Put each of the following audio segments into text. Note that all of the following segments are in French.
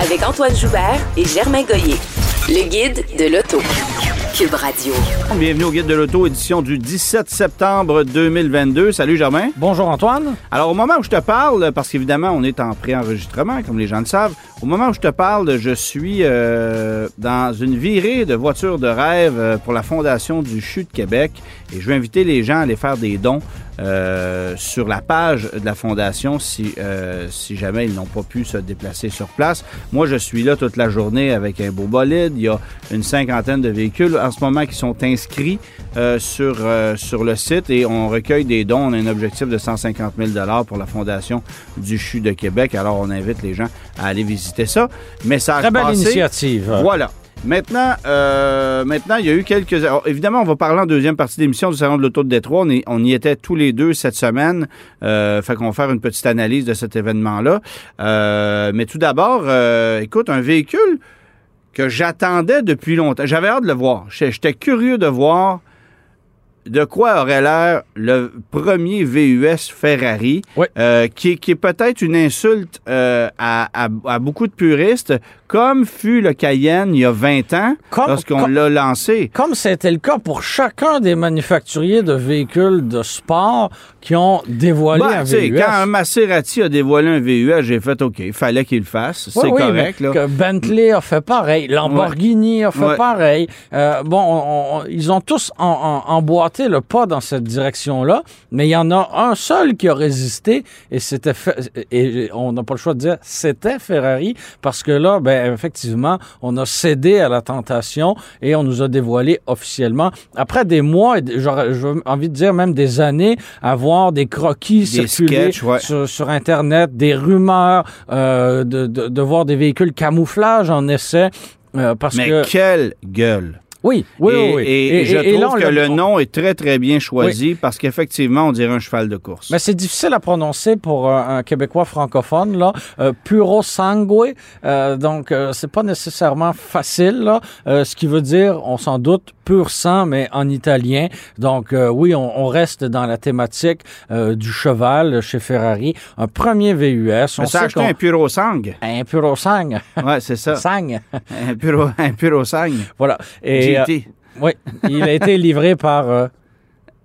Avec Antoine Joubert et Germain Goyer. Le guide de l'auto. Cube Radio. Bienvenue au Guide de l'Auto, édition du 17 septembre 2022. Salut Germain. Bonjour Antoine. Alors au moment où je te parle, parce qu'évidemment on est en pré-enregistrement, comme les gens le savent, au moment où je te parle, je suis euh, dans une virée de voitures de rêve euh, pour la Fondation du CHU de Québec et je vais inviter les gens à aller faire des dons euh, sur la page de la Fondation si, euh, si jamais ils n'ont pas pu se déplacer sur place. Moi, je suis là toute la journée avec un beau bolide. Il y a une cinquantaine de véhicules en ce moment qui sont inscrits euh, sur, euh, sur le site et on recueille des dons. On a un objectif de 150 000 pour la Fondation du CHU de Québec. Alors, on invite les gens à aller visiter ça. Message Très belle passé. initiative. Voilà. Maintenant, euh, maintenant, il y a eu quelques. alors, évidemment, on va parler en deuxième partie d'émission du Salon de l'Auto de Détroit. On, est- on y était tous les deux cette semaine. Euh, fait qu'on va faire une petite analyse de cet événement-là. Euh, mais tout d'abord, écoute, un véhicule que j'attendais depuis longtemps. J'avais hâte de le voir. J'étais curieux de voir de quoi aurait l'air le premier VUS Ferrari, Oui. euh, qui, est- qui est peut-être une insulte euh, à, à- à beaucoup de puristes, comme fut le Cayenne il y a 20 ans, lorsqu'on l'a lancé. Comme c'était le cas pour chacun des manufacturiers de véhicules de sport qui ont dévoilé Bah, un VUS. quand un Maserati a dévoilé un VUS, j'ai fait OK, il fallait qu'il le fasse. Oui, C'est oui, correct. Là. que Bentley a fait pareil, Lamborghini a fait Ouais. pareil. Euh, bon, on- on- ils ont tous en- en- emboîté le pas dans cette direction-là, mais il y en a un seul qui a résisté et c'était et on n'a pas le choix de dire c'était Ferrari parce que là, ben effectivement, on a cédé à la tentation et on nous a dévoilé officiellement après des mois, j'ai envie de dire même des années, à voir des croquis Des circuler sketchs, ouais. sur, sur Internet, des rumeurs, euh, de, de, de voir des véhicules camouflage en essai. euh, parce Mais que quelle gueule! Oui, oui, et, oui, et je et trouve que le nom est très, très bien choisi parce qu'effectivement, on dirait un cheval de course. Mais c'est difficile à prononcer pour euh, un Québécois francophone, là. Euh, puro sangue, euh, donc euh, c'est pas nécessairement facile, là. Ce qui veut dire, on s'en doute, pur sang, mais en italien. Donc euh, oui, on, on reste dans la thématique euh, du cheval chez Ferrari. Un premier VUS. On ça acheté un puro sang. un puro sang. Ouais, c'est ça. sang. un puro, un puro sang. Voilà. Et, euh. Oui, il a été livré par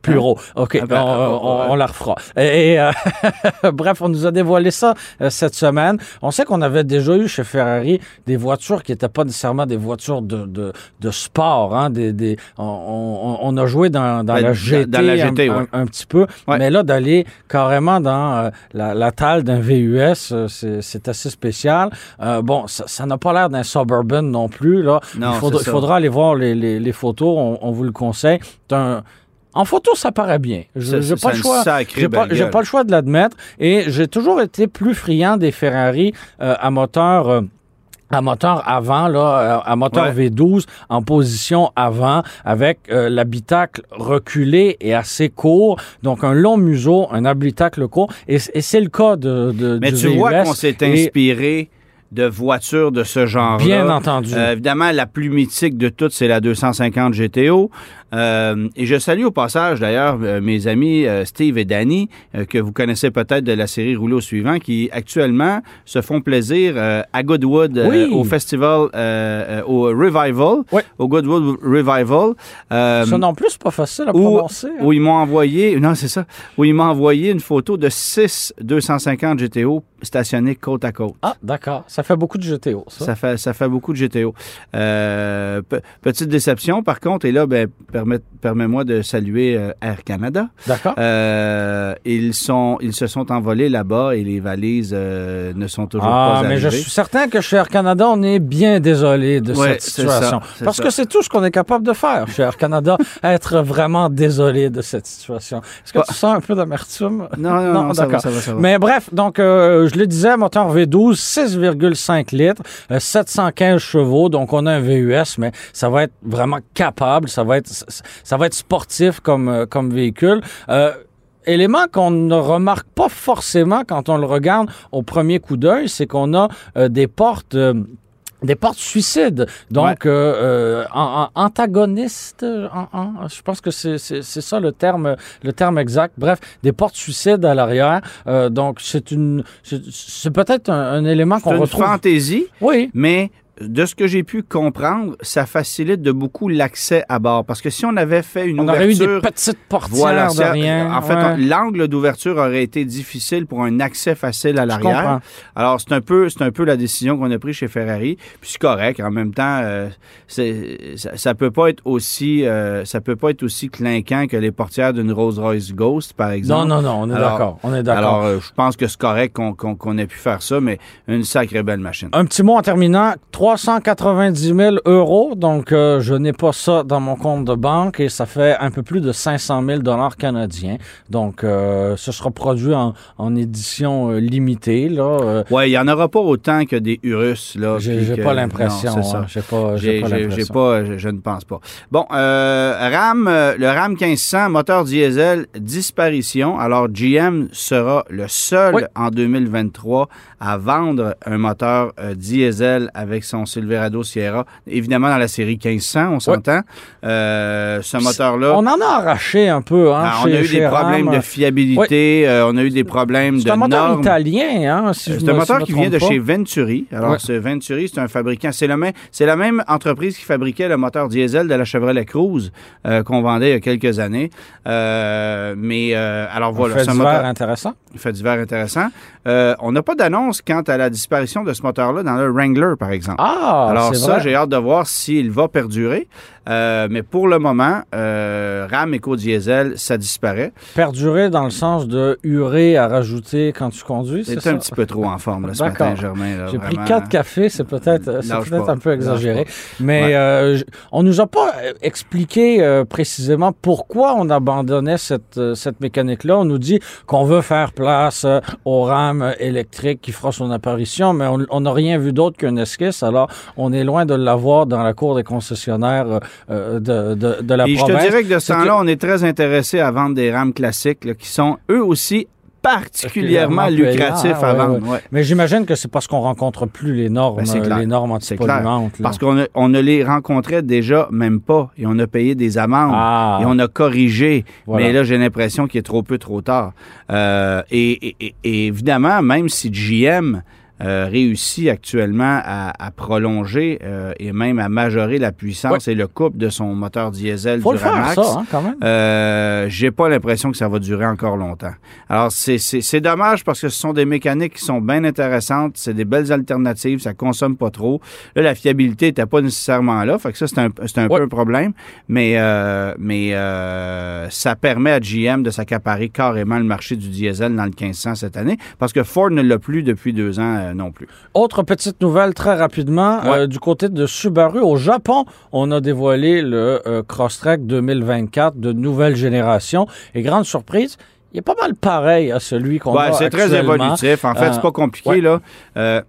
euh, Puro. OK, Ah ben, on, on- ouais. on la refera. Et, euh, bref, on nous a dévoilé ça euh, cette semaine. On sait qu'on avait déjà eu chez Ferrari des voitures qui n'étaient pas nécessairement des voitures de, de, de sport. Hein, des, des, on, on- on a joué dans, dans Ben, la GT, dans la GT, un, ouais. un petit peu. Ouais. Mais là, d'aller carrément dans euh, la, la taille d'un VUS, euh, c'est assez spécial. Euh, bon, ça n'a pas l'air d'un Suburban non plus. Là. Non, il, faudra, il faudra aller voir les, les, les photos, on, on vous le conseille. C'est un- en photo, ça paraît bien. Je c'est pas pas, le choix de l'admettre. Et j'ai toujours été plus friand des Ferrari euh, à moteur. euh, à moteur avant, là, euh, à moteur Ouais. V12 en position avant, avec euh, l'habitacle reculé et assez court, donc un long museau, un habitacle court, et, c'est le cas de, de Mais du tu vois qu'on s'est inspiré de voitures de ce genre-là. Bien entendu. Euh, évidemment, la plus mythique de toutes, c'est la 250 GTO. Euh, et je salue au passage, d'ailleurs, euh, mes amis euh, Steve et Danny, que vous connaissez peut-être de la série Rouleau suivant, qui actuellement se font plaisir à Goodwood, Oui. au festival, au Revival, Oui. au Goodwood Revival. Ça non plus, c'est pas facile à où, prononcer. hein. où ils m'ont envoyé, non, c'est ça, où ils m'ont envoyé une photo de 6 250 GTO stationnés côte à côte. Ah, d'accord. Ça fait beaucoup de GTO, ça. Ça fait, ça fait beaucoup de GTO. Euh, pe- petite déception, par contre, et là, ben, permets-moi de saluer euh, Air Canada. D'accord. Euh, ils, sont, ils se sont envolés là-bas et les valises euh, ne sont toujours Ah, pas mais arrivées. je suis certain que chez Air Canada, on est bien désolé de Ouais, cette situation. ça, Parce ça. que c'est tout ce qu'on est capable de faire chez Air Canada, être vraiment désolé de cette situation. Est-ce que Ouais. tu sens un peu d'amertume? Non, non, non, va, d'accord. Mais bref, donc, euh, je le disais, moteur V12, 6,5 litres, euh, 715 chevaux. Donc, on a un VUS, mais ça va être vraiment capable. Ça va être, ça va être sportif comme, euh, comme véhicule. Euh, élément qu'on ne remarque pas forcément quand on le regarde au premier coup d'œil, c'est qu'on a euh, des portes. euh, des portes suicides, donc Ouais. euh, en- en- antagonistes, en- je pense que c'est ça le terme, le terme exact. Bref, des portes suicides à l'arrière, donc c'est une, c'est peut-être un, un élément qu'on une retrouve. fantaisie, Oui, mais de ce que j'ai pu comprendre, ça facilite de beaucoup l'accès à bord. Parce que si on avait fait une on aurait eu des petites portières Voilà, derrière. en fait, ouais. l'angle d'ouverture aurait été difficile pour un accès facile à l'arrière. Alors, c'est un peu, c'est un peu la décision qu'on a prise chez Ferrari. Puis c'est correct. En même temps, euh, ça, ça peut pas être aussi, euh, ça peut pas être aussi clinquant que les portières d'une Rolls-Royce Ghost, par Non, exemple. non, non, on est d'accord. On est d'accord. Alors, euh, je pense que c'est correct qu'on ait pu faire ça, mais une sacrée belle machine. Un petit mot en terminant. 390 000 euros. Donc, euh, je n'ai pas ça dans mon compte de banque et ça fait un peu plus de 500 000 dollars canadiens. Donc, euh, ce sera produit en, en édition euh, limitée. Là, Ouais, il y en aura pas autant que des Urus là. j'ai pas l'impression. hein. J'ai pas, j'ai pas je, ne pense pas. Bon, RAM, le RAM 1500, moteur diesel, disparition. Alors, GM sera le seul Oui. en 2023 à vendre un moteur diesel avec son Silverado Sierra. Évidemment, dans la série 1500, on s'entend. Euh, ce moteur-là. On en a arraché un peu. Hein, ah, on chez- a eu des Ram. problèmes de fiabilité, euh, on a eu des problèmes de C'est un moteur normes. italien, hein, si je C'est un moteur qui vient de pas. chez Venturi. Alors, Ouais. ce Venturi, c'est un fabricant. C'est c'est la même entreprise qui fabriquait le moteur diesel de la Chevrolet Cruze euh, qu'on vendait il y a quelques années. Euh, mais euh, alors voilà, c'est un moteur intéressant. fait divers intéressant. Euh, on n'a pas d'annonce quant à la disparition de ce moteur-là dans le Wrangler, par exemple. Ah, Alors c'est ça, j'ai hâte de voir s'il va perdurer. Euh, mais pour le moment, euh, RAM Eco-Diesel, ça disparaît. Perdurer dans le sens de urée à rajouter quand tu conduis, c'est ça? un petit peu trop en forme là, ce matin, Germain. J'ai pris quatre cafés, c'est peut-être un peu exagéré. Mais Ouais. euh, on nous a pas euh, expliqué euh, précisément pourquoi on abandonnait cette, cette mécanique-là. On nous dit qu'on veut faire place au RAM électrique qui fera son apparition, mais on- on n'a rien vu d'autre qu'un esquisse. Alors, on est loin de l'avoir dans la cour des concessionnaires euh, euh, de, de, de la Et je te dirais que de ce temps-là, on est très intéressé à vendre des rames classiques là, qui sont eux aussi particulièrement lucratifs à ouais, vendre. ouais. Mais j'imagine que c'est parce qu'on rencontre plus les normes, Ben, euh, les normes antipolluantes. Parce qu'on on ne les rencontrait déjà même pas et on a payé des amendes Ah. et on a corrigé. Voilà. Mais là, j'ai l'impression qu'il est trop peu, trop tard. Euh, et- et évidemment, même si GM euh, réussit actuellement à, à prolonger euh, et même à majorer la puissance et le couple de son moteur diesel Faut du le faire, ça, hein, quand même. Euh, j'ai pas l'impression que ça va durer encore longtemps. Alors, c'est- c'est c'est dommage parce que ce sont des mécaniques qui sont bien intéressantes, c'est des belles alternatives, ça consomme pas trop. Là, la fiabilité n'était pas nécessairement là, fait que ça, c'est un, c'est un Ouais. peu un problème, mais, euh, mais euh, ça permet à GM de s'accaparer carrément le marché du diesel dans le 1500 cette année, parce que Ford ne l'a plus depuis deux ans euh, non plus. Autre petite nouvelle très rapidement, Ouais. euh, du côté de Subaru au Japon, on a dévoilé le euh, Crosstrek 2024 de nouvelle génération. Et grande surprise, il est pas mal pareil à celui qu'on Ouais, a c'est très évolutif. En fait, Euh, c'est pas compliqué, ouais. là. Euh,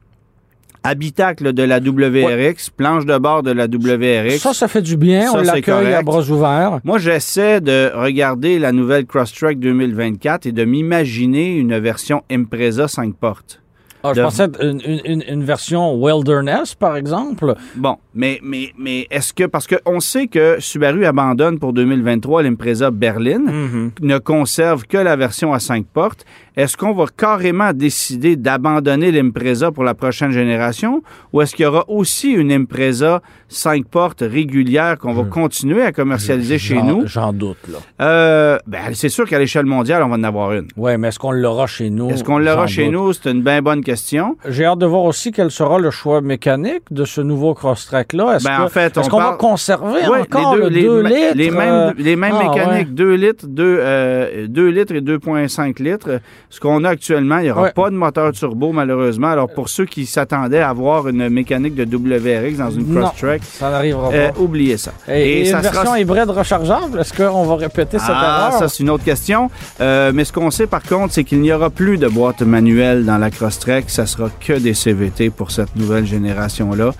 habitacle de la WRX, planche de bord de la WRX. Ça, ça fait du bien. Ça, on l'accueille à bras ouverts. Moi, j'essaie de regarder la nouvelle Crosstrek 2024 et de m'imaginer une version Impreza 5 portes. Ah, je De- pensais une, une- version Wilderness, par exemple. Bon, mais, mais, mais est-ce que, parce qu'on sait que Subaru abandonne pour 2023 l'Impreza Berlin, Mhm. ne conserve que la version à 5 portes, est-ce qu'on va carrément décider d'abandonner l'Impreza pour la prochaine génération ou est-ce qu'il y aura aussi une Impreza 5 portes régulière qu'on va continuer à commercialiser chez nous? J'en doute, là. Euh, ben, c'est sûr qu'à l'échelle mondiale, on va en avoir une. Oui, mais est-ce qu'on l'aura chez nous? Est-ce qu'on l'aura chez doute. nous? C'est une bien bonne question. J'ai hâte de voir aussi quel sera le choix mécanique de ce nouveau Crosstrek-là. Est-ce Ben, en fait, est-ce on qu'on va conserver encore le les 2 ma- litres? Les euh, mêmes, les mêmes ah, mécaniques, 2 litres, 2, litres et 2,5 litres. Ce qu'on a actuellement, il n'y aura Ouais. pas de moteur turbo, malheureusement. Alors, pour ceux qui s'attendaient à avoir une mécanique de WRX dans une. Crosstrek, Ça n'arrivera euh, oubliez ça. Et, et ça une sera- version hybride rechargeable, est-ce qu'on va répéter cette ah, erreur? ça, c'est une autre question. Euh, mais ce qu'on sait, par contre, c'est qu'il n'y aura plus de boîte manuelle dans la Crosstrek. Ça sera que des CVT pour cette nouvelle génération-là.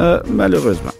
Euh, malheureusement.